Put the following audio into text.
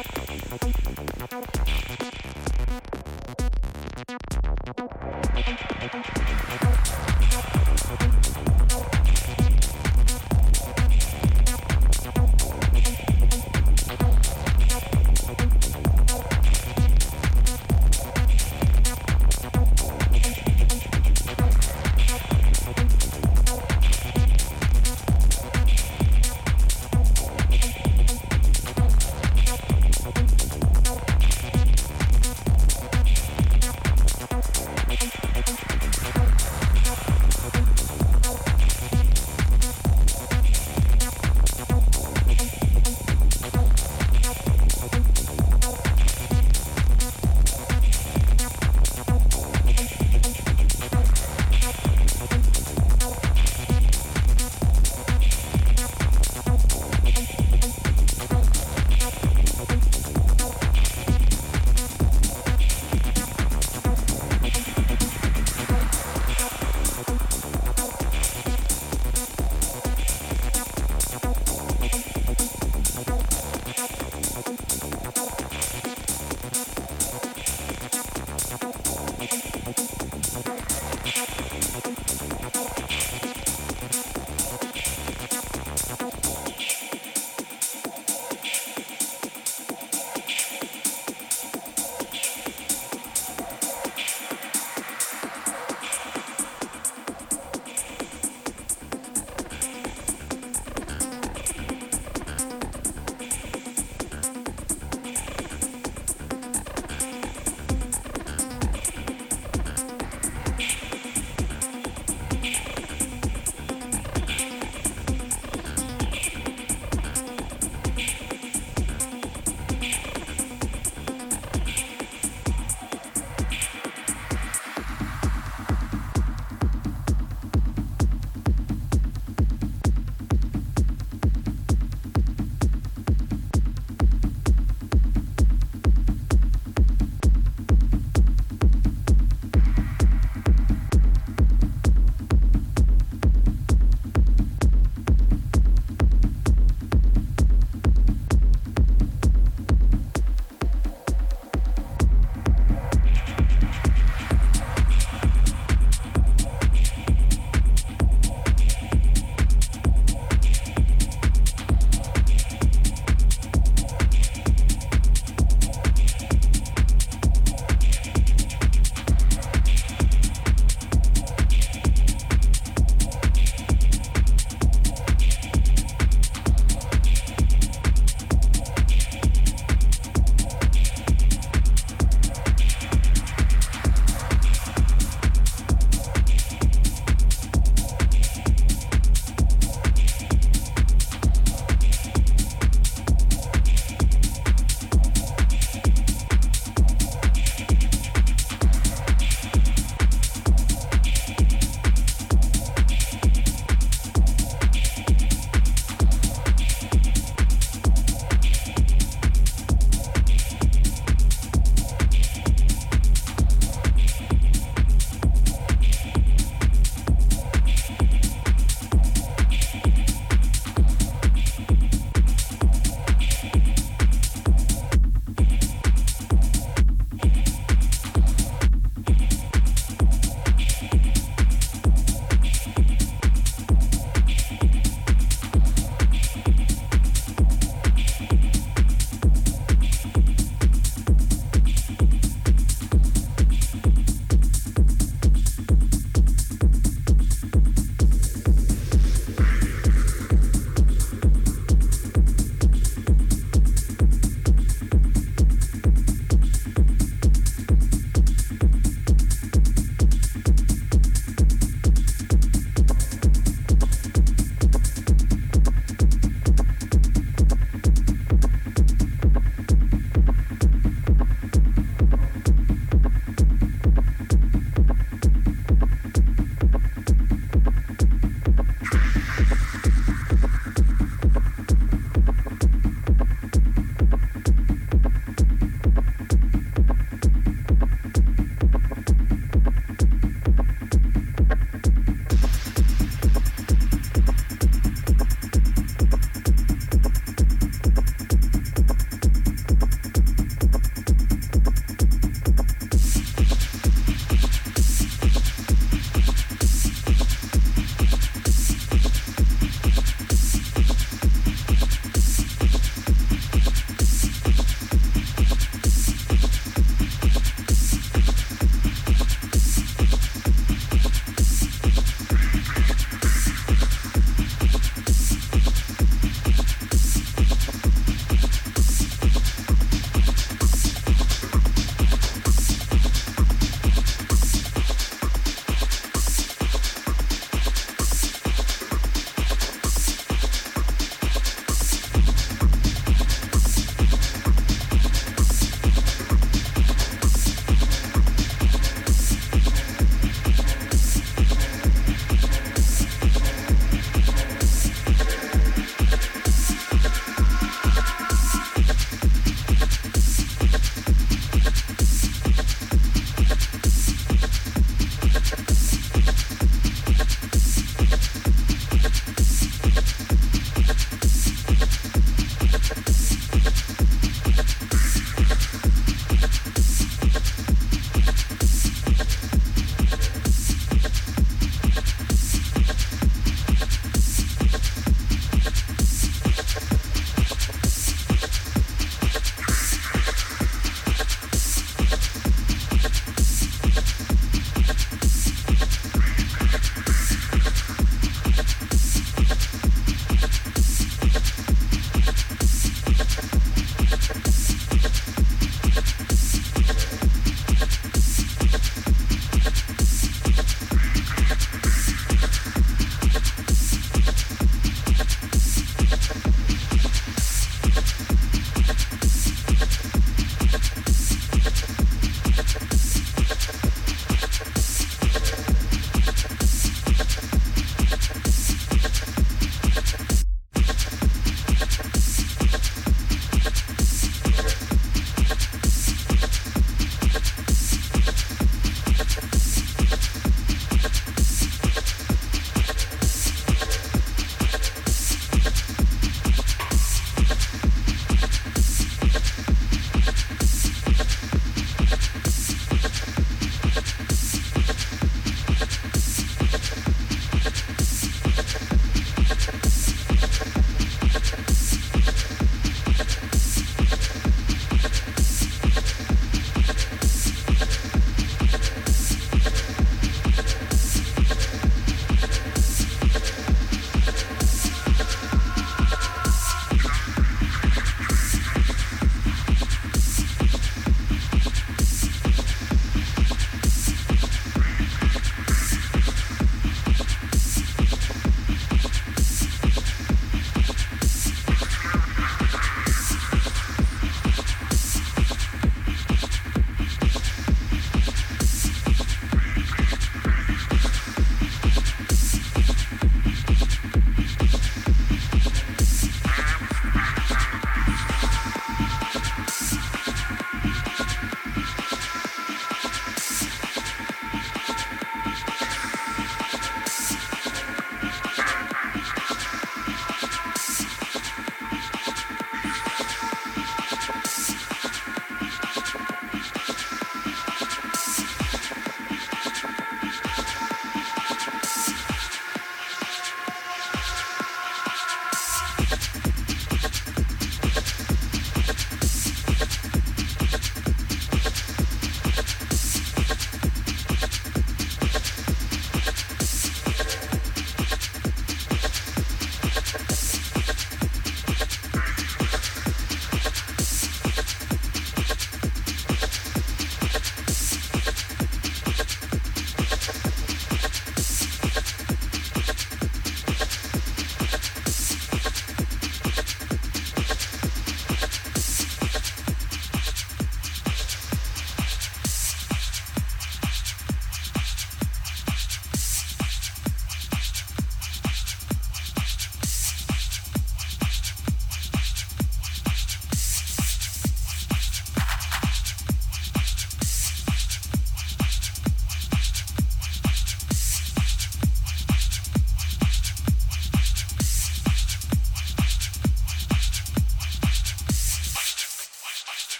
Outro